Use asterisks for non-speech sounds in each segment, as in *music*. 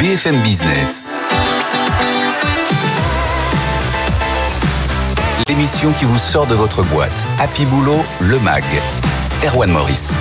BFM Business. L'émission qui vous sort de votre boîte. Happy Boulot, le MAG. Erwan Maurice.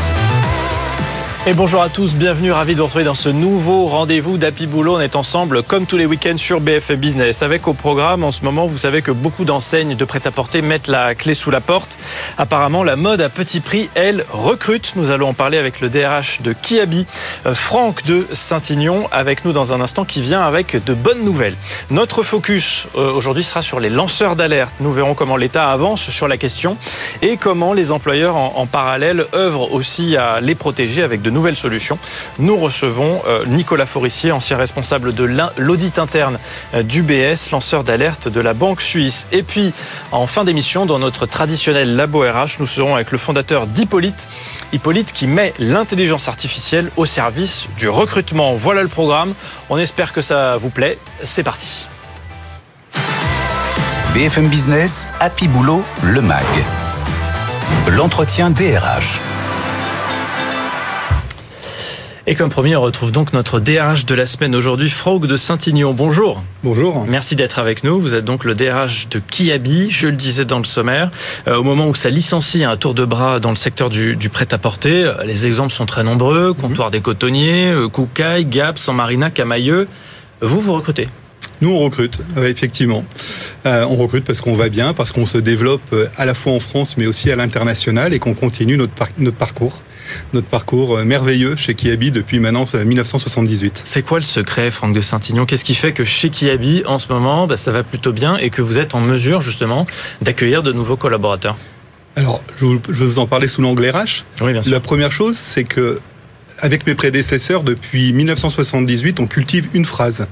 Et bonjour à tous, bienvenue, ravi de vous retrouver dans ce nouveau rendez-vous d'Happy Boulot. On est ensemble comme tous les week-ends sur BFM Business. Avec au programme en ce moment, vous savez que beaucoup d'enseignes de prêt-à-porter mettent la clé sous la porte. Apparemment, la mode à petit prix, elle, recrute. Nous allons en parler avec le DRH de Kiabi, euh, Franck de Saint-Ignon, avec nous dans un instant qui vient avec de bonnes nouvelles. Notre focus euh, aujourd'hui sera sur les lanceurs d'alerte. Nous verrons comment l'État avance sur la question et comment les employeurs en, en parallèle œuvrent aussi à les protéger avec de nouvelles solutions. Nous recevons euh, Nicolas Forissier, ancien responsable de l'audit interne euh, d'UBS, lanceur d'alerte de la Banque Suisse. Et puis, en fin d'émission, dans notre traditionnel labo RH, nous serons avec le fondateur d'Hippolyte. Hippolyte qui met l'intelligence artificielle au service du recrutement. Voilà le programme. On espère que ça vous plaît. C'est parti. BFM Business, Happy Boulot, le MAG. L'entretien DRH. Et comme promis, on retrouve donc notre DRH de la semaine aujourd'hui, Frog de Saint-Ignon. Bonjour. Bonjour. Merci d'être avec nous. Vous êtes donc le DRH de Kiabi, je le disais dans le sommaire. Euh, au moment où ça licencie un tour de bras dans le secteur du, du prêt-à-porter, euh, les exemples sont très nombreux. Comptoir des cotonniers, euh, Koukaï, Gap, San Marina, Camailleux. Vous, vous recrutez nous, on recrute, effectivement. Euh, on recrute parce qu'on va bien, parce qu'on se développe à la fois en France, mais aussi à l'international, et qu'on continue notre, par notre parcours notre parcours euh, merveilleux chez Kiabi depuis maintenant 1978. C'est quoi le secret, Franck de Saint-Ignon? Qu'est-ce qui fait que chez Kiabi, en ce moment, bah, ça va plutôt bien et que vous êtes en mesure, justement, d'accueillir de nouveaux collaborateurs? Alors, je vais vous en parler sous l'angle RH. Oui, bien sûr. La première chose, c'est que, avec mes prédécesseurs, depuis 1978, on cultive une phrase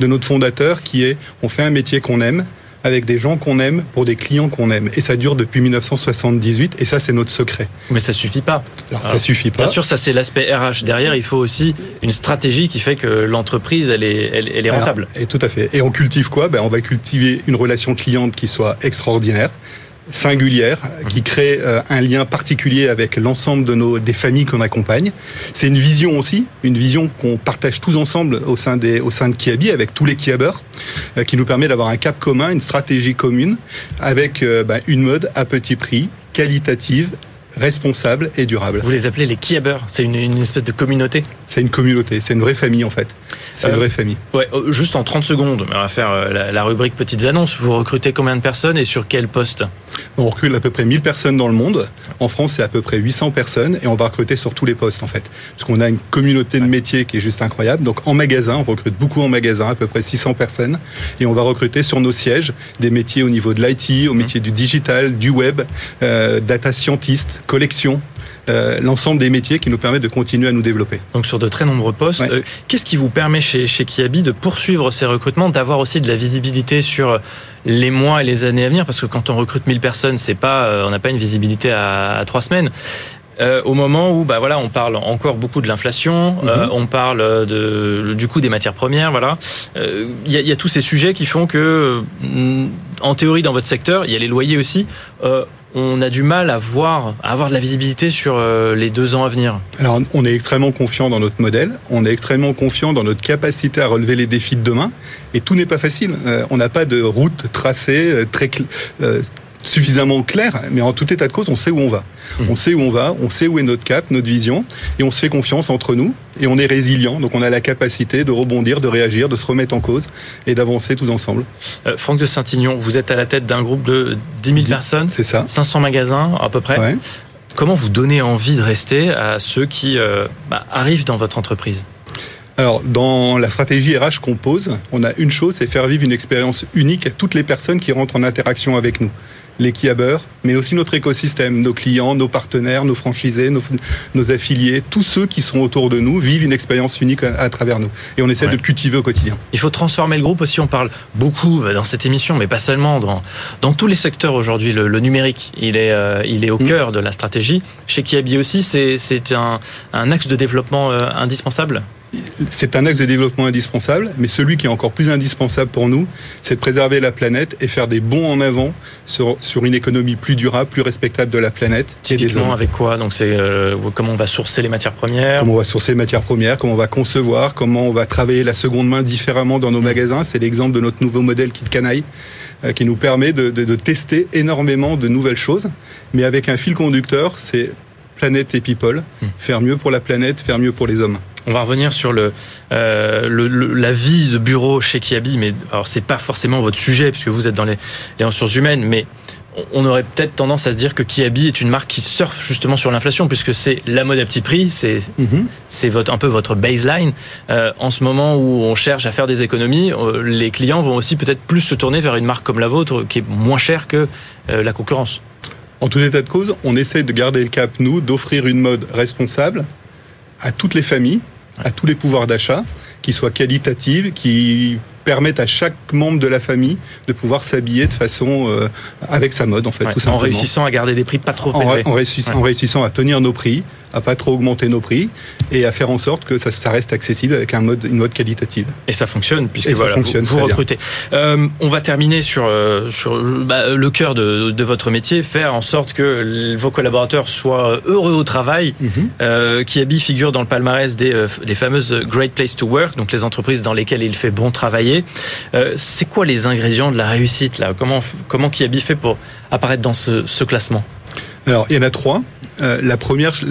de notre fondateur qui est on fait un métier qu'on aime, avec des gens qu'on aime pour des clients qu'on aime. Et ça dure depuis 1978 et ça c'est notre secret. Mais ça suffit pas. Alors, ça suffit pas. Bien sûr, ça c'est l'aspect RH. Derrière, il faut aussi une stratégie qui fait que l'entreprise elle est, elle, elle est rentable. Alors, et tout à fait. Et on cultive quoi? Ben, On va cultiver une relation cliente qui soit extraordinaire singulière qui crée euh, un lien particulier avec l'ensemble de nos des familles qu'on accompagne. C'est une vision aussi, une vision qu'on partage tous ensemble au sein des au sein de Kiabi avec tous les Kiabeurs, euh, qui nous permet d'avoir un cap commun, une stratégie commune avec euh, bah, une mode à petit prix, qualitative responsable et durable. Vous les appelez les Kiabers, c'est une, une, espèce de communauté C'est une communauté, c'est une vraie famille en fait. C'est euh, une vraie famille. Ouais, juste en 30 secondes, on va faire la, la, rubrique petites annonces. Vous recrutez combien de personnes et sur quel poste On recrute à peu près 1000 personnes dans le monde. En France, c'est à peu près 800 personnes et on va recruter sur tous les postes en fait. Parce qu'on a une communauté de métiers qui est juste incroyable. Donc en magasin, on recrute beaucoup en magasin, à peu près 600 personnes. Et on va recruter sur nos sièges des métiers au niveau de l'IT, au métier mmh. du digital, du web, euh, data scientist, collection, euh, l'ensemble des métiers qui nous permettent de continuer à nous développer. Donc sur de très nombreux postes, ouais. euh, qu'est-ce qui vous permet chez, chez Kiabi de poursuivre ces recrutements, d'avoir aussi de la visibilité sur les mois et les années à venir? Parce que quand on recrute 1000 personnes, c'est pas, euh, on n'a pas une visibilité à, à trois semaines. Euh, au moment où bah voilà on parle encore beaucoup de l'inflation, euh, on parle de, du coût des matières premières, voilà. Il euh, y, a, y, a tous ces sujets qui font que, en théorie dans votre secteur, il y a les loyers aussi. Euh, on a du mal à voir, à avoir de la visibilité sur euh, les deux ans à venir. Alors, on est extrêmement confiant dans notre modèle, on est extrêmement confiant dans notre capacité à relever les défis de demain, et tout n'est pas facile. Euh, on n'a pas de route tracée euh, très suffisamment clair, mais en tout état de cause, on sait où on va. Mmh. On sait où on va, on sait où est notre cap, notre vision, et on se fait confiance entre nous, et on est résilient, donc on a la capacité de rebondir, de réagir, de se remettre en cause, et d'avancer tous ensemble. Euh, Franck de Saint-Ignon, vous êtes à la tête d'un groupe de 10 000 personnes, c'est ça. 500 magasins à peu près. Ouais. Comment vous donnez envie de rester à ceux qui euh, bah, arrivent dans votre entreprise? Alors, dans la stratégie RH qu'on pose, on a une chose, c'est faire vivre une expérience unique à toutes les personnes qui rentrent en interaction avec nous les Kiabeurs, mais aussi notre écosystème, nos clients, nos partenaires, nos franchisés, nos, nos, affiliés, tous ceux qui sont autour de nous vivent une expérience unique à, à, travers nous. Et on essaie ouais. de cultiver au quotidien. Il faut transformer le groupe aussi. On parle beaucoup dans cette émission, mais pas seulement dans, dans tous les secteurs aujourd'hui. Le, le, numérique, il est, euh, il est au mmh. cœur de la stratégie. Chez Kiabi aussi, c'est un, un, axe de développement euh, indispensable? C'est un axe de développement indispensable, mais celui qui est encore plus indispensable pour nous, c'est de préserver la planète et faire des bons en avant sur, sur une économie plus durable, plus respectable de la planète. Typiquement avec quoi Donc c'est euh, comment on va sourcer les matières premières Comment on va sourcer les matières premières, comment on va concevoir, comment on va travailler la seconde main différemment dans nos mmh. magasins. C'est l'exemple de notre nouveau modèle Kit Canaille euh, qui nous permet de, de, de tester énormément de nouvelles choses, mais avec un fil conducteur, c'est planète et people, mmh. faire mieux pour la planète, faire mieux pour les hommes. On va revenir sur le, euh, le, la vie de bureau chez Kiabi, mais alors c'est pas forcément votre sujet puisque vous êtes dans les, les ressources humaines, mais on aurait peut-être tendance à se dire que Kiabi est une marque qui surfe justement sur l'inflation puisque c'est la mode à petit prix, c'est votre un peu votre baseline. Euh, en ce moment où on cherche à faire des économies, euh, les clients vont aussi peut-être plus se tourner vers une marque comme la vôtre qui est moins chère que euh, la concurrence. En tout état de cause, on essaie de garder le cap nous, d'offrir une mode responsable à toutes les familles à tous les pouvoirs d'achat, qui soient qualitatives, qui permettent à chaque membre de la famille de pouvoir s'habiller de façon euh, avec sa mode en fait tout simplement. en réussissant à garder des prix pas trop élevés en, réussissant, en réussissant à tenir nos prix à pas trop augmenter nos prix et à faire en sorte que ça, ça reste accessible avec un mode, une mode qualitative. Et ça fonctionne puisque voilà, fonctionne vous, recrutez. Euh, on va terminer sur, euh, sur bah, le cœur de, de, votre métier, faire en sorte que vos collaborateurs soient heureux au travail. Mm -hmm. euh, Kiabi figure dans le palmarès des euh, les fameuses Great Place to Work, donc les entreprises dans lesquelles il fait bon travailler. Euh, C'est quoi les ingrédients de la réussite là? Comment comment Kiabi fait pour apparaître dans ce, ce classement? Alors, il y en a trois. Euh, la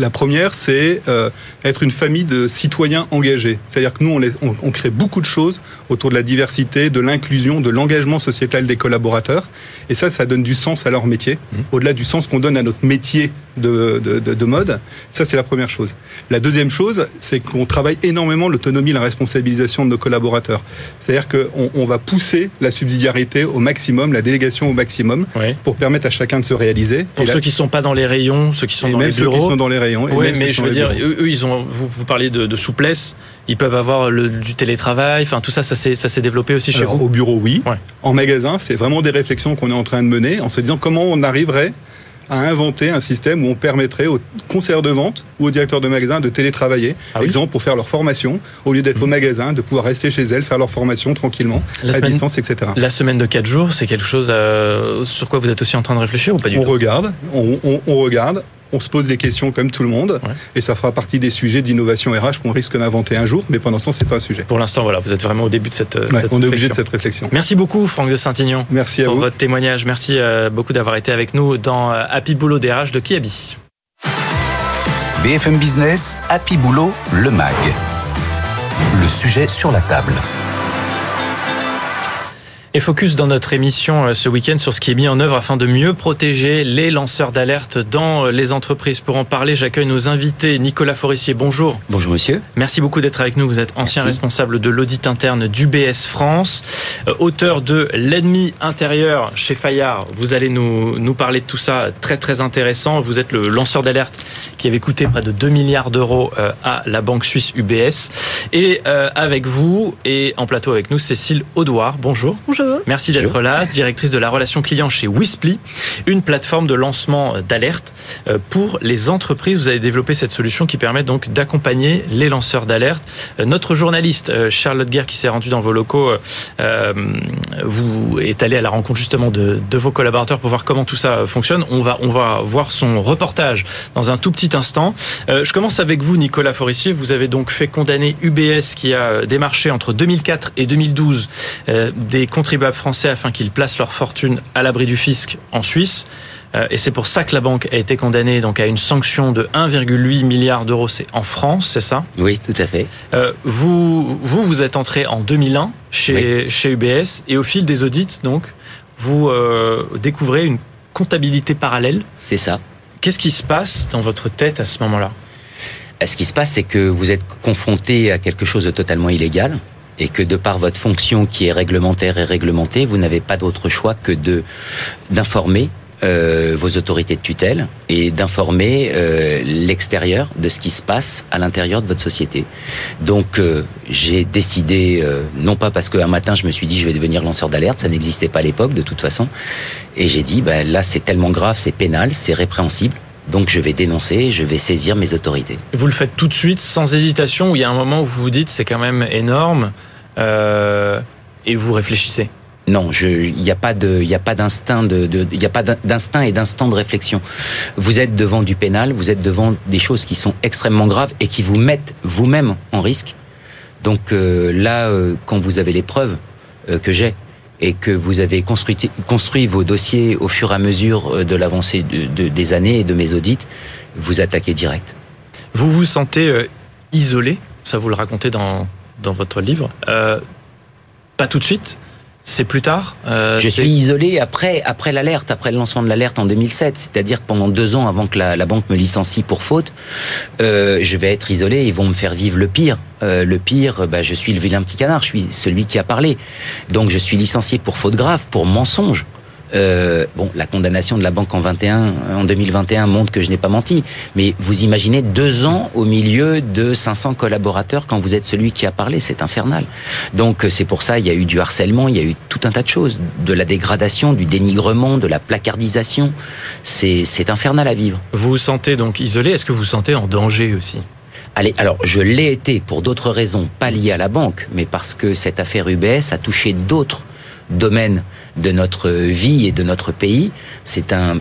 première, c'est euh, être une famille de citoyens engagés. C'est-à-dire que nous, on, les, on, on, crée beaucoup de choses autour de la diversité, de l'inclusion, de l'engagement sociétal des collaborateurs. Et ça, ça donne du sens à leur métier, mmh. au-delà du sens qu'on donne à notre métier de, de, de, de mode. Ça, c'est la première chose. La deuxième chose, c'est qu'on travaille énormément l'autonomie, la responsabilisation de nos collaborateurs. C'est-à-dire qu'on on va pousser la subsidiarité au maximum, la délégation au maximum, oui. pour permettre à chacun de se réaliser. Pour ceux là, qui sont pas dans les rayons, ceux qui sont et dans même les bureaux. Ceux qui sont dans les rayons. Oui, mais je veux dire, eux, eux, ils ont. Vous, vous parlez de, de, souplesse. Ils peuvent avoir le, du télétravail. Enfin, tout ça, ça s'est développé aussi chez Alors, vous. Au bureau, oui. Ouais. En magasin, c'est vraiment des réflexions qu'on est en train de mener en se disant comment on arriverait à inventer un système où on permettrait aux conseillers de vente ou aux directeurs de magasins de télétravailler, ah oui exemple pour faire leur formation, au lieu d'être mmh. au magasin, de pouvoir rester chez elles, faire leur formation tranquillement, la à semaine, distance, etc. La semaine de 4 jours, c'est quelque chose à... sur quoi vous êtes aussi en train de réfléchir ou pas du on tout? regarde, on, on, on regarde, on se pose des questions comme tout le monde, ouais. et ça fera partie des sujets d'innovation RH qu'on risque d'inventer un jour, mais pendant ce temps, c'est pas un sujet. Pour l'instant, voilà, vous êtes vraiment au début de cette, ouais, cette on est obligé de cette réflexion. Merci beaucoup, Franck de Saint-Ignon. Merci à pour vous. votre témoignage. Merci euh, beaucoup d'avoir été avec nous dans euh, Happy Boulot DRH de Kiabi. BFM Business, Happy Boulot, le MAG. Le sujet sur la table. Et focus dans notre émission euh, ce week-end sur ce qui est mis en œuvre afin de mieux protéger les lanceurs d'alerte dans euh, les entreprises. Pour en parler, j'accueille nos invités. Nicolas Forissier, bonjour. Bonjour monsieur. Merci beaucoup d'être avec nous. Vous êtes ancien Merci. responsable de l'audit interne d'UBS France, euh, auteur de L'ennemi intérieur chez Fayard. Vous allez nous, nous parler de tout ça, très très intéressant. Vous êtes le lanceur d'alerte qui avait coûté près de 2 milliards d'euros à la banque suisse UBS. Et euh, avec vous, et en plateau avec nous, Cécile Audouard. Bonjour. Bonjour. Merci d'être là, directrice de la relation client chez Wisply, une plateforme de lancement d'alerte euh, pour les entreprises. Vous avez développé cette solution qui permet donc d'accompagner les lanceurs d'alerte. Euh, notre journaliste euh, Charlotte Guerre qui s'est rendue dans vos locaux euh, vous est allé à la rencontre justement de, de, vos collaborateurs pour voir comment tout ça fonctionne. On va on va voir son reportage dans un tout petit instant. Euh, je commence avec vous Nicolas Forissier. Vous avez donc fait condamner UBS qui a démarché entre 2004 et 2012 des contribuables français afin qu'ils placent leur fortune à l'abri du fisc en Suisse. Euh, et c'est pour ça que la banque a été condamnée donc à une sanction de 1,8 milliard d'euros. C'est en France, c'est ça? Oui, tout à fait. Euh, vous, vous, vous êtes entré en 2001 chez, oui. chez UBS et au fil des audits, donc, vous euh, découvrez une comptabilité parallèle. C'est ça. Qu'est-ce qui se passe dans votre tête à ce moment-là? Ce qui se passe, c'est que vous êtes confronté à quelque chose de totalement illégal et que de par votre fonction qui est réglementaire et réglementée, vous n'avez pas d'autre choix que de d'informer euh, vos autorités de tutelle et d'informer euh, l'extérieur de ce qui se passe à l'intérieur de votre société. Donc euh, j'ai décidé, non pas parce qu'un matin je me suis dit je vais devenir lanceur d'alerte, ça n'existait pas à l'époque de toute façon, et j'ai dit ben, là c'est tellement grave, c'est pénal, c'est répréhensible, Donc je vais dénoncer, je vais saisir mes autorités. Vous le faites tout de suite, sans hésitation, ou il y a un moment où vous vous dites c'est quand même énorme, et vous réfléchissez? Non, il n'y a pas de, il a pas d'instinct de, il a pas d'instinct et d'instant de réflexion. Vous êtes devant du pénal, vous êtes devant des choses qui sont extrêmement graves et qui vous mettent vous-même en risque. Donc euh, là, euh, quand vous avez les preuves euh, que j'ai et que vous avez construit, construit vos dossiers au fur et à mesure de l'avancée de, des années et de mes audits, vous attaquez direct. Vous vous sentez isolé, ça vous le racontez dans, dans votre livre. pas tout de suite, c'est plus tard. Euh, je suis isolé après après l'alerte, après le lancement de l'alerte en 2007, c'est-à-dire que pendant deux ans avant que la, banque me licencie pour faute, euh, je vais être isolé. Ils vont me faire vivre le pire. Euh, le pire, bah, je suis le vilain petit canard. Je suis celui qui a parlé. Donc je suis licencié pour faute grave, pour mensonge. Euh, bon, la condamnation de la banque en 21, en 2021 montre que je n'ai pas menti. Mais vous imaginez deux ans au milieu de 500 collaborateurs quand vous êtes celui qui a parlé, c'est infernal. Donc c'est pour ça il y a eu du harcèlement, il y a eu tout un tas de choses, de la dégradation, du dénigrement, de la placardisation. C'est c'est infernal à vivre. Vous vous sentez donc isolé? Est-ce que vous vous sentez en danger aussi? Allez, alors je l'ai été pour d'autres raisons, pas liées à la banque, mais parce que cette affaire UBS a touché d'autres domaine de notre vie et de notre pays. C'est un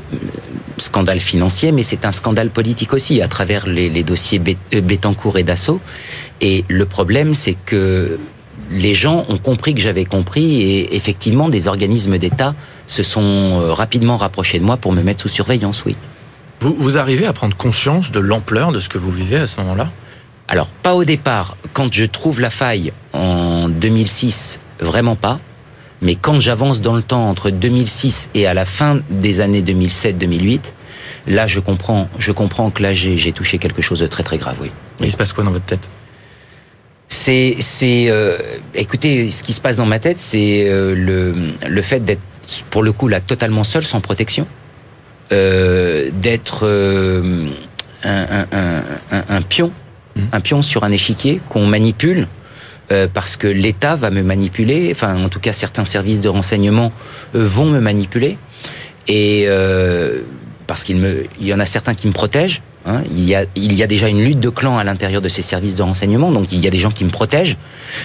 scandale financier, mais c'est un scandale politique aussi, à travers les, dossiers euh, Bettencourt et Dassault. Et le problème, c'est que les gens ont compris que j'avais compris et effectivement, des organismes d'État se sont euh, rapidement rapprochés de moi pour me mettre sous surveillance, oui. Vous, vous arrivez à prendre conscience de l'ampleur de ce que vous vivez à ce moment-là? Alors, pas au départ. Quand je trouve la faille en 2006, vraiment pas. Mais quand j'avance dans le temps entre 2006 et à la fin des années 2007-2008, là, je comprends, je comprends que là, j'ai touché quelque chose de très très grave, oui. Mais il se passe quoi dans votre tête? C'est, c'est, euh, écoutez, ce qui se passe dans ma tête, c'est euh, le, le fait d'être, pour le coup, là, totalement seul, sans protection, euh, d'être euh, un, un, un, un, pion, mmh. un pion sur un échiquier qu'on manipule euh, parce que l'État va me manipuler, enfin en tout cas certains services de renseignement euh, vont me manipuler, et euh, parce qu'il il y en a certains qui me protègent. Hein, il, y a, déjà une lutte de clans à l'intérieur de ces services de renseignement, donc il y a des gens qui me protègent,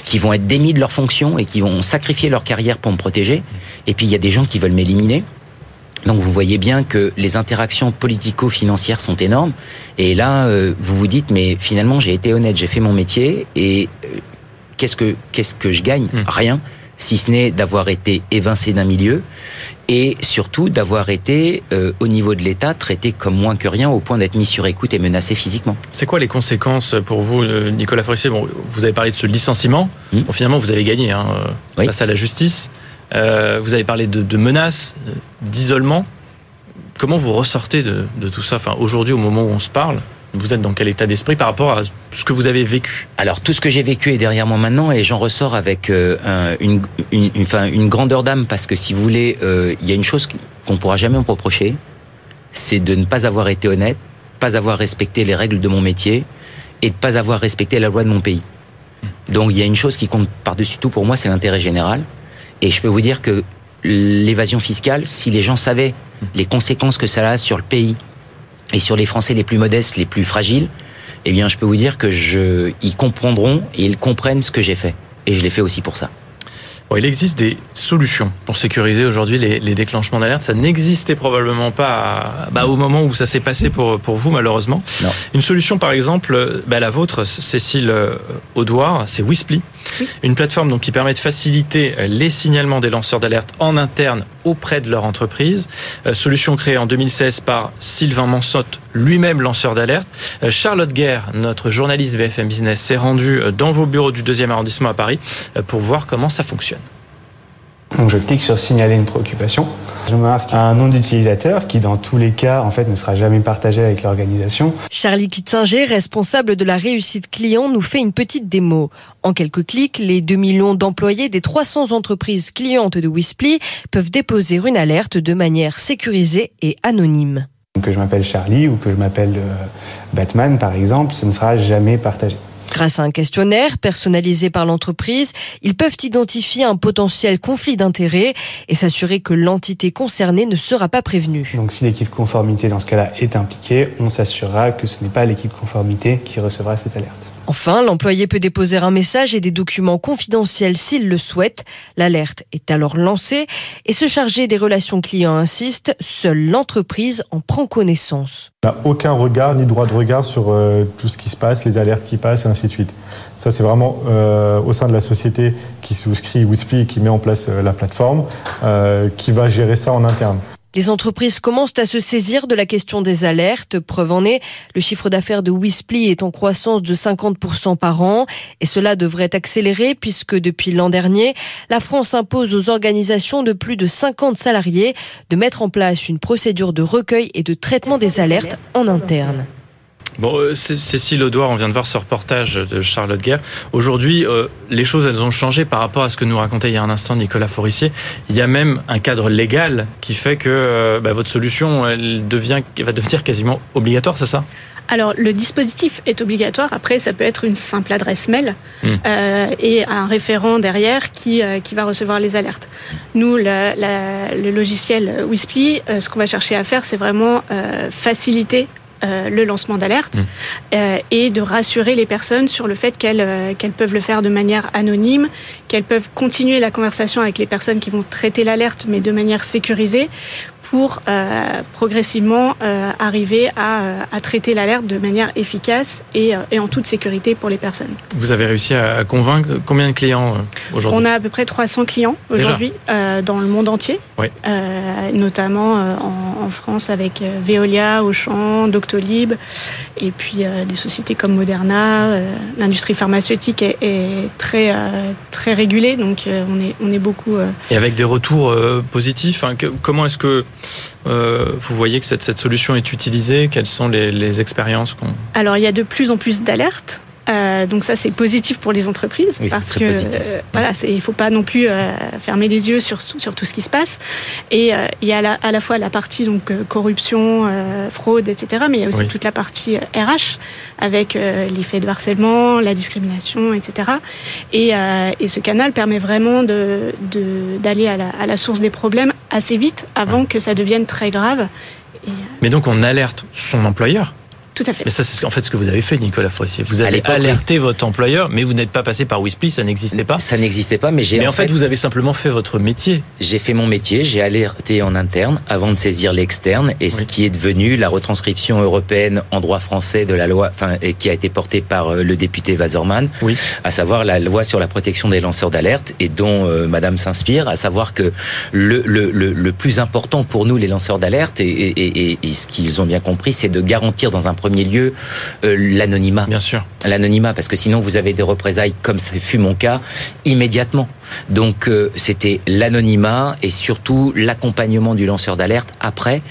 qui vont être démis de leur fonction et qui vont sacrifier leur carrière pour me protéger, et puis il y a des gens qui veulent m'éliminer. Donc vous voyez bien que les interactions politico-financières sont énormes. Et là, vous vous dites, mais finalement, j'ai été honnête, j'ai fait mon métier, et qu'est-ce que qu'est-ce que je gagne hmm. Rien, si ce n'est d'avoir été évincé d'un milieu et surtout d'avoir été euh, au niveau de l'État traité comme moins que rien au point d'être mis sur écoute et menacé physiquement. C'est quoi les conséquences pour vous, euh, Nicolas Forestier? Bon, vous avez parlé de ce licenciement. Hmm. Bon, finalement, vous avez gagné hein, euh, face à la justice. vous avez parlé de, menaces, d'isolement. Comment vous ressortez de, de tout ça? Enfin, aujourd'hui, au moment où on se parle, vous êtes dans quel état d'esprit par rapport à ce que vous avez vécu Alors tout ce que j'ai vécu est derrière moi maintenant et j'en ressors avec euh, une, grandeur d'âme parce que si vous voulez, euh, il y a une chose qu'on ne pourra jamais me reprocher, c'est de ne pas avoir été honnête, pas avoir respecté les règles de mon métier et de pas avoir respecté la loi de mon pays. Donc il y a une chose qui compte par-dessus tout pour moi, c'est l'intérêt général. Et je peux vous dire que l'évasion fiscale, si les gens savaient les conséquences que ça a sur le pays, et sur les Français les plus modestes, les plus fragiles, eh bien, je peux vous dire que je, ils comprendront et ils comprennent ce que j'ai fait. Et je l'ai fait aussi pour ça. Bon, il existe des solutions pour sécuriser aujourd'hui les, les, déclenchements d'alerte. Ça n'existait probablement pas bah, au moment où ça s'est passé pour, pour vous, malheureusement. Non. Une solution, par exemple, bah, la vôtre, Cécile euh, Audouard, c'est Une plateforme donc, qui permet de faciliter les signalements des lanceurs d'alerte en interne auprès de leur entreprise. Euh, solution créée en 2016 par Sylvain Mansotte, lui-même lanceur d'alerte. Euh, Charlotte Guerre, notre journaliste BFM Business, s'est rendue dans vos bureaux du deuxième arrondissement à Paris pour voir comment ça fonctionne. Donc je clique sur signaler une préoccupation. Je marque un nom d'utilisateur qui, dans tous les cas, en fait, ne sera jamais partagé avec l'organisation. Charlie Kitzinger, responsable de la réussite client, nous fait une petite démo. En quelques clics, les 2 millions d'employés des 300 entreprises clientes de Wisply peuvent déposer une alerte de manière sécurisée et anonyme. Que je m'appelle Charlie ou que je m'appelle euh, Batman, par exemple, ce ne sera jamais partagé. Grâce à un questionnaire personnalisé par l'entreprise, ils peuvent identifier un potentiel conflit d'intérêts et s'assurer que l'entité concernée ne sera pas prévenue. Donc si l'équipe conformité dans ce cas-là est impliquée, on s'assurera que ce n'est pas l'équipe conformité qui recevra cette alerte. Enfin, l'employé peut déposer un message et des documents confidentiels s'il le souhaite. L'alerte est alors lancée et se charger des relations clients insiste, seule l'entreprise en prend connaissance. On n'a aucun regard ni droit de regard sur euh, tout ce qui se passe, les alertes qui passent et ainsi de suite. Ça, c'est vraiment euh, au sein de la société qui souscrit Wispy qui met en place euh, la plateforme, qui va gérer ça en interne. Les entreprises commencent à se saisir de la question des alertes. Preuve en est, le chiffre d'affaires de Wisply est en croissance de 50% par an et cela devrait accélérer puisque depuis l'an dernier, la France impose aux organisations de plus de 50 salariés de mettre en place une procédure de recueil et de traitement des alertes en interne. Bon, euh, Cécile Audouard, on vient de voir ce reportage de Charlotte Guerre. Aujourd'hui, euh, les choses, elles ont changé par rapport à ce que nous racontait il y a un instant Nicolas Forissier. Il y a même un cadre légal qui fait que euh, bah, votre solution, elle devient, va devenir quasiment obligatoire, c'est ça? Alors, le dispositif est obligatoire. Après, ça peut être une simple adresse mail mmh. euh, et un référent derrière qui, euh, qui va recevoir les alertes. Nous, le, la, le logiciel Wisply, euh, ce qu'on va chercher à faire, c'est vraiment faciliter euh, le lancement d'alerte mmh. euh, et de rassurer les personnes sur le fait qu'elles euh, qu'elles peuvent le faire de manière anonyme, qu'elles peuvent continuer la conversation avec les personnes qui vont traiter l'alerte, mais de manière sécurisée pour euh, progressivement euh, arriver à, euh, à traiter l'alerte de manière efficace et, et, en toute sécurité pour les personnes. Vous avez réussi à convaincre combien de clients aujourd'hui? On a à peu près 300 clients aujourd'hui dans le monde entier, oui. notamment en, en, France avec Veolia, Auchan, Doctolib, et puis des sociétés comme Moderna. L'industrie pharmaceutique est, est très, très régulée, donc on, est, on est beaucoup... Et avec des retours positifs, hein, que, comment est-ce que euh, vous voyez que cette, solution est utilisée Quelles sont les, les expériences qu'on... Alors, il y a de plus en plus d'alertes. Euh, donc ça c'est positif pour les entreprises oui, parce que euh, voilà il faut pas non plus euh, fermer les yeux sur sur tout ce qui se passe. Et euh, il y a la, à la fois la partie donc euh, corruption fraude etc mais il y a aussi oui. toute la partie RH avec les faits de harcèlement la discrimination etc et, et ce canal permet vraiment de d'aller à la, à la source des problèmes assez vite avant ouais. que ça devienne très grave. Et, mais donc on alerte son employeur tout à fait. Mais ça, c'est en fait ce que vous avez fait, Nicolas Froissier. Vous avez alerté oui. votre employeur, mais vous n'êtes pas passé par Wisply, ça n'existait pas. Ça n'existait pas, mais j'ai. Mais en, en fait, fait, vous avez simplement fait votre métier. J'ai fait mon métier, j'ai alerté en interne avant de saisir l'externe, et oui. ce qui est devenu la retranscription européenne en droit français de la loi, enfin, et qui a été portée par euh, le député Wazerman, oui. à savoir la loi sur la protection des lanceurs d'alerte, et dont euh, Madame s'inspire, à savoir que le, le, le, le, plus important pour nous, les lanceurs d'alerte, et, et, et, et ce qu'ils ont bien compris, c'est de garantir dans un premier lieu euh, l'anonymat. Bien sûr. L'anonymat, parce que sinon vous avez des représailles, comme ça fut mon cas, immédiatement. Donc euh, c'était l'anonymat et surtout l'accompagnement du lanceur d'alerte après,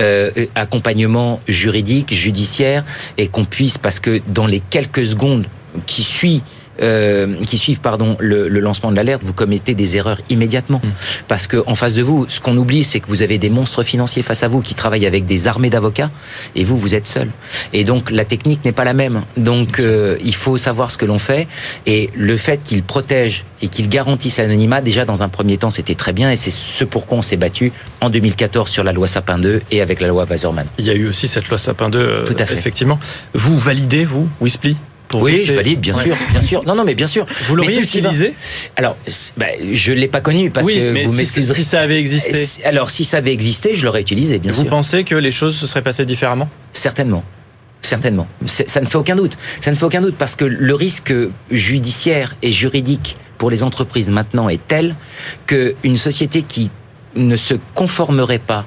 euh, accompagnement juridique, judiciaire, et qu'on puisse, parce que dans les quelques secondes qui suivent euh, qui suivent pardon le, le lancement de l'alerte, vous commettez des erreurs immédiatement. Mmh. Parce que en face de vous, ce qu'on oublie, c'est que vous avez des monstres financiers face à vous qui travaillent avec des armées d'avocats, et vous, vous êtes seul. Et donc la technique n'est pas la même. Donc euh, il faut savoir ce que l'on fait, et le fait qu'il protège et qu'il garantisse l'anonymat, déjà dans un premier temps, c'était très bien, et c'est ce pourquoi on s'est battu en 2014 sur la loi Sapin 2 et avec la loi Wasserman. Il y a eu aussi cette loi Sapin 2, euh, Tout à fait. effectivement. Vous validez, vous, Oui, je valide, bien ouais. sûr, bien sûr. Non, non, mais bien sûr. Vous l'auriez utilisé? Alors, bah, je l'ai pas connu parce oui, que mais vous si, m'excuserez. Si ça avait existé. Alors, si ça avait existé, je l'aurais utilisé, bien vous sûr. Vous pensez que les choses se seraient passées différemment? Certainement. Certainement. Ça ne fait aucun doute. Ça ne fait aucun doute parce que le risque judiciaire et juridique pour les entreprises maintenant est tel qu'une société qui ne se conformerait pas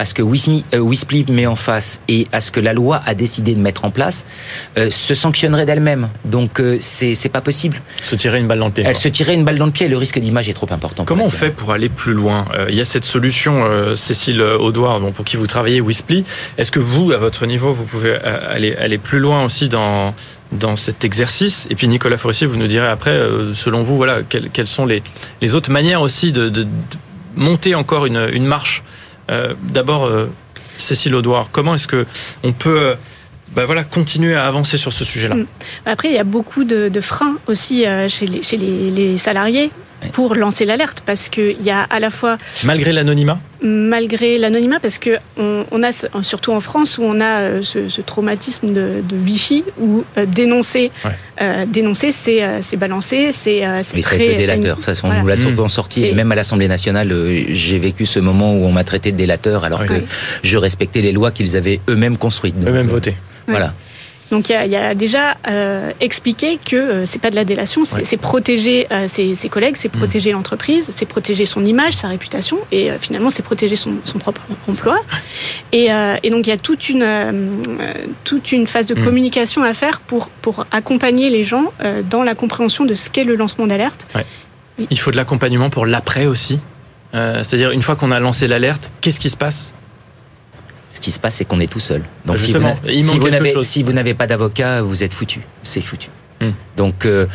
à ce que Wisply, euh, met en face et à ce que la loi a décidé de mettre en place, euh, se sanctionnerait d'elle-même. Donc euh, c'est c'est pas possible. Se tirer une balle dans le pied. Elle quoi. se tirer une balle dans le pied. Le risque d'image est trop important. Comment on fait pour aller plus loin? Il y a cette solution, Cécile Audouard, bon, pour qui vous travaillez, Wisply. Est-ce que vous, à votre niveau, vous pouvez aller aller plus loin aussi dans dans cet exercice? Et puis Nicolas Forestier, vous nous direz après, euh, selon vous, voilà, quelles, quelles sont les, les autres manières aussi de, de, de monter encore une, une marche. Euh, D'abord, euh, Cécile Audouard, comment est-ce que on peut bah voilà, continuer à avancer sur ce sujet-là? Mm. Après, il y a beaucoup de, freins aussi chez, les, chez les salariés pour lancer l'alerte parce qu'il y a à la fois... Malgré l'anonymat Malgré l'anonymat parce que on, a, surtout en France, où on a euh, ce, traumatisme de, Vichy, où euh, dénoncer, euh, dénoncer c'est balancer, c'est oui, très... délateur, ça, on nous l'a souvent mmh. sorti, et même à l'Assemblée nationale, j'ai vécu ce moment où on m'a traité de délateur alors que je respectais les lois qu'ils avaient eux-mêmes construites. Eux-mêmes votées. Voilà. Donc il y a, déjà euh, expliqué que euh, c'est pas de la délation, c'est protéger euh, ses, collègues, c'est mm. protéger l'entreprise, c'est protéger son image, sa réputation, et finalement c'est protéger son, propre emploi. Et, donc il y a toute une toute une phase de mm. communication à faire pour pour accompagner les gens dans la compréhension de ce qu'est le lancement d'alerte. Il faut de l'accompagnement pour l'après aussi. C'est-à-dire une fois qu'on a lancé l'alerte, qu'est-ce qui se passe ce qui se passe, c'est qu'on est tout seul. Donc si vous, n'avez, si pas d'avocat, vous êtes foutu. C'est foutu. Hmm. Donc, euh,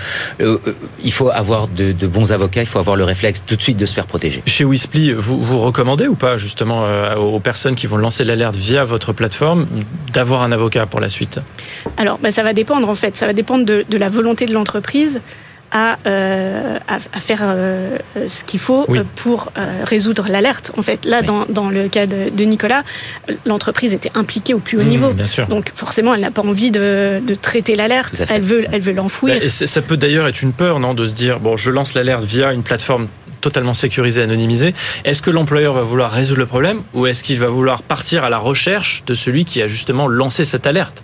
euh, il faut avoir de, bons avocats, il faut avoir le réflexe tout de suite de se faire protéger. Chez Wisply, vous, vous recommandez ou pas justement euh, aux personnes qui vont lancer l'alerte via votre plateforme d'avoir un avocat pour la suite? Alors, bah, ça va dépendre en fait, ça va dépendre de, de la volonté de l'entreprise. Euh, à, à, faire euh, ce qu'il faut pour euh, résoudre l'alerte. En fait, là, dans, dans, le cas de, de Nicolas, l'entreprise était impliquée au plus haut mmh, niveau. Donc, forcément, elle n'a pas envie de, de traiter l'alerte. Elle veut, elle veut l'enfouir. Bah, ça peut d'ailleurs être une peur, non, de se dire bon, je lance l'alerte via une plateforme totalement sécurisée, anonymisée. Est-ce que l'employeur va vouloir résoudre le problème ou est-ce qu'il va vouloir partir à la recherche de celui qui a justement lancé cette alerte?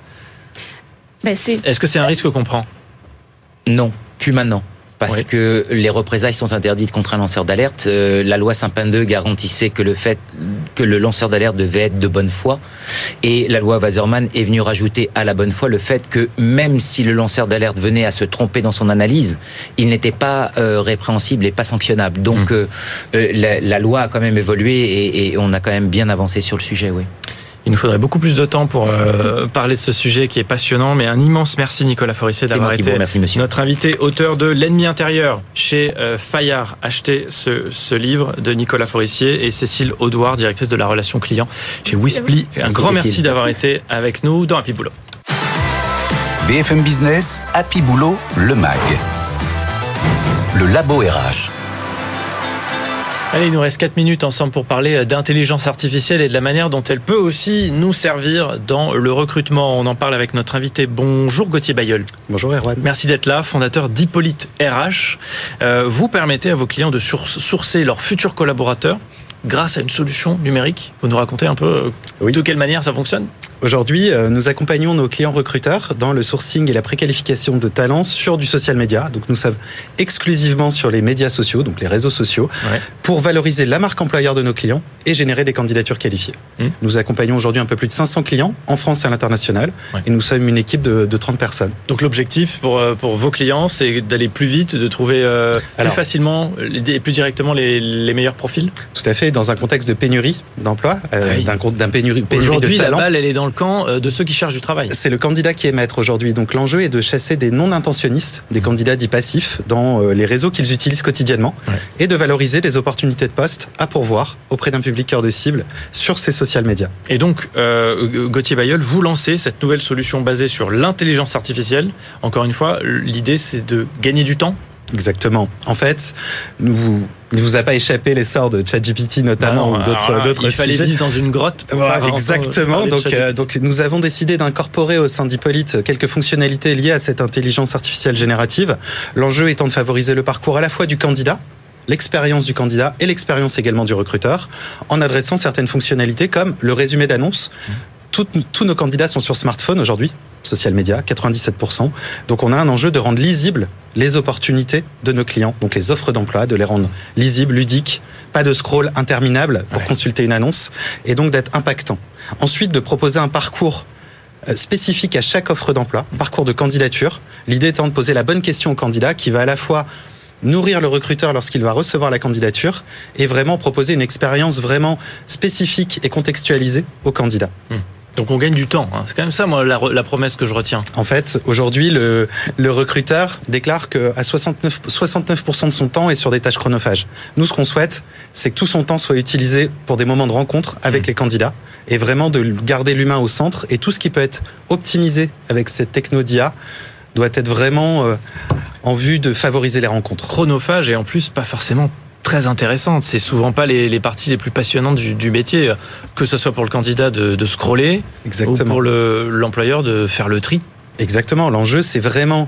Bah, Est-ce que c'est un risque qu'on prend? Non plus maintenant parce que les représailles sont interdites contre un lanceur d'alerte. Euh, la loi Saint-Pin 2 garantissait que le fait que le lanceur d'alerte devait être de bonne foi, et la loi Wasserman est venue rajouter à la bonne foi le fait que même si le lanceur d'alerte venait à se tromper dans son analyse, il n'était pas euh, répréhensible et pas sanctionnable. Donc mmh. euh, la, loi a quand même évolué et, et, on a quand même bien avancé sur le sujet, oui. Il nous faudrait beaucoup plus de temps pour euh, parler de ce sujet qui est passionnant, mais un immense merci Nicolas Forissier d'avoir été notre invité, auteur de L'ennemi intérieur chez euh, Fayard. Achetez ce, ce, livre de Nicolas Forissier et Cécile Audouard, directrice de la relation client chez Wisply. Un grand merci d'avoir été avec nous dans Happy Boulot. BFM Business, Happy Boulot, le MAG. Le Labo RH. Allez, il nous reste 4 minutes ensemble pour parler d'intelligence artificielle et de la manière dont elle peut aussi nous servir dans le recrutement. On en parle avec notre invité. Bonjour Gauthier Bayeul. Bonjour Erwan. Merci d'être là, fondateur d'Hippolyte RH. Euh, vous permettez à vos clients de sourcer leurs futurs collaborateurs grâce à une solution numérique. Vous nous racontez un peu euh, de quelle manière ça fonctionne? Aujourd'hui, euh, nous accompagnons nos clients recruteurs dans le sourcing et la préqualification de talents sur du social media. Donc nous sommes exclusivement sur les médias sociaux, donc les réseaux sociaux, pour valoriser la marque employeur de nos clients et générer des candidatures qualifiées. Mmh. Nous accompagnons aujourd'hui un peu plus de 500 clients en France et à l'international et nous sommes une équipe de, de 30 personnes. Donc l'objectif pour, euh, pour vos clients, c'est d'aller plus vite, de trouver euh, plus facilement et plus directement les, les, meilleurs profils? Tout à fait, dans un contexte de pénurie d'emploi, euh, d'un, d'un pénurie, pénurie Aujourd'hui, la balle, elle est dans le camp euh, de ceux qui cherchent du travail. C'est le candidat qui est maître aujourd'hui. Donc l'enjeu est de chasser des non-intentionnistes, des mmh. candidats dits passifs, dans euh, les réseaux qu'ils utilisent quotidiennement, et de valoriser les opportunités de poste à pourvoir auprès d'un public cœur de cible sur ces social médias. Et donc, euh, Gauthier Bayeul, vous lancez cette nouvelle solution basée sur l'intelligence artificielle. Encore une fois, l'idée c'est de gagner du temps? Exactement. En fait, nous vous, il ne vous a pas échappé l'essor de ChatGPT notamment ou d'autres d'autres Il fallait vivre dans une grotte. exactement. Donc euh, donc nous avons décidé d'incorporer au sein d'Hippolyte quelques fonctionnalités liées à cette intelligence artificielle générative. L'enjeu étant de favoriser le parcours à la fois du candidat l'expérience du candidat et l'expérience également du recruteur, en adressant certaines fonctionnalités comme le résumé d'annonce. Mmh. tous nos candidats sont sur smartphone aujourd'hui, social media, 97%. Donc on a un enjeu de rendre lisibles les opportunités de nos clients, donc les offres d'emploi, de les rendre lisibles, ludiques, pas de scroll interminable pour consulter une annonce, et donc d'être impactant. Ensuite, de proposer un parcours euh, spécifique à chaque offre d'emploi, parcours de candidature. L'idée étant de poser la bonne question au candidat qui va à la fois nourrir le recruteur lorsqu'il va recevoir la candidature et vraiment proposer une expérience vraiment spécifique et contextualisée au candidat. Hmm. Donc on gagne du temps. Hein. C'est quand même ça, moi, la, promesse que je retiens. En fait, aujourd'hui, le, le, recruteur déclare qu'à 69, 69% de son temps est sur des tâches chronophages. Nous, ce qu'on souhaite, c'est que tout son temps soit utilisé pour des moments de rencontre avec mmh. les candidats et vraiment de garder l'humain au centre. Et tout ce qui peut être optimisé avec cette techno d'IA doit être vraiment euh, en vue de favoriser les rencontres. Chronophage et en plus pas forcément très intéressante. C'est souvent pas les, parties les plus passionnantes du, métier, que ce soit pour le candidat de, scroller ou pour l'employeur de faire le tri. Exactement. L'enjeu, c'est vraiment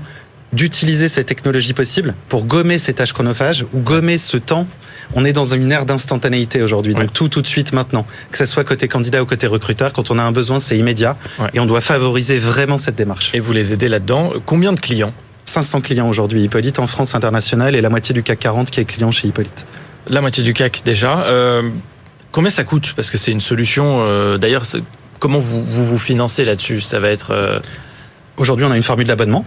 d'utiliser ces technologies possibles pour gommer ces tâches chronophages ou gommer ce temps. On est dans une ère d'instantanéité aujourd'hui, donc tout tout de suite maintenant, que ce soit côté candidat ou côté recruteur, quand on a un besoin, c'est immédiat et on doit favoriser vraiment cette démarche. Et vous les aidez là-dedans. Combien de clients 500 clients aujourd'hui Hippolyte en France internationale et la moitié du CAC 40 qui est client chez Hippolyte. La moitié du CAC déjà. Euh, combien ça coûte? Parce que c'est une solution. Euh, d'ailleurs, comment vous, vous, financez là-dessus? Ça va être. Euh, aujourd'hui, on a une formule d'abonnement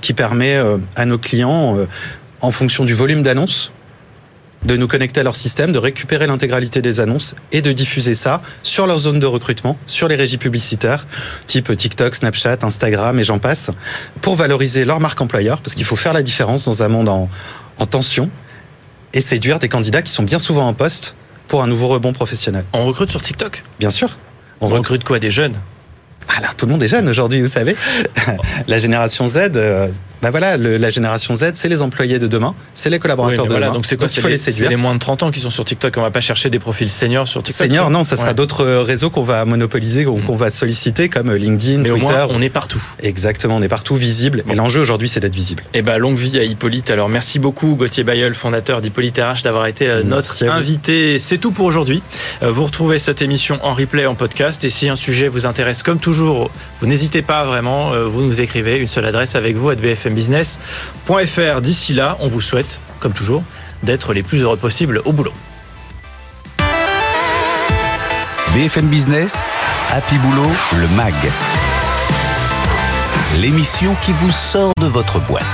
qui permet à nos clients, en fonction du volume d'annonces, de nous connecter à leur système, de récupérer l'intégralité des annonces et de diffuser ça sur leur zone de recrutement, sur les régies publicitaires, type TikTok, Snapchat, Instagram et j'en passe, pour valoriser leur marque employeur, parce qu'il faut faire la différence dans un monde en, tension et séduire des candidats qui sont bien souvent en poste pour un nouveau rebond professionnel. On recrute sur TikTok? Bien sûr. On, recrute quoi Des jeunes? Alors tout le monde est jeune aujourd'hui, vous savez. *laughs* la génération Z, euh, bah voilà, la génération Z, c'est les employés de demain, c'est les collaborateurs de demain. Donc c'est quoi C'est les, les, moins de 30 ans qui sont sur TikTok. On va pas chercher des profils seniors sur TikTok. Seniors, non, ça sera d'autres réseaux qu'on va monopoliser, qu'on mm. va solliciter, comme LinkedIn, Mais Twitter. Au moins, on est partout. Exactement, on est partout visible. Et l'enjeu aujourd'hui, c'est d'être visible. Et eh ben longue vie à Hippolyte. Alors merci beaucoup Gauthier Bayeul, fondateur d'Hippolyte RH, d'avoir été euh, notre invité. C'est tout pour aujourd'hui. Euh, vous retrouvez cette émission en replay, en podcast. Et si un sujet vous intéresse, comme toujours, vous n'hésitez pas vraiment. Euh, vous nous écrivez une seule adresse avec vous à BFM Business. .fr. D'ici là, on vous souhaite, comme toujours, d'être les plus heureux possibles au boulot. BFM Business, Happy Boulot, le MAG. L'émission qui vous sort de votre boîte.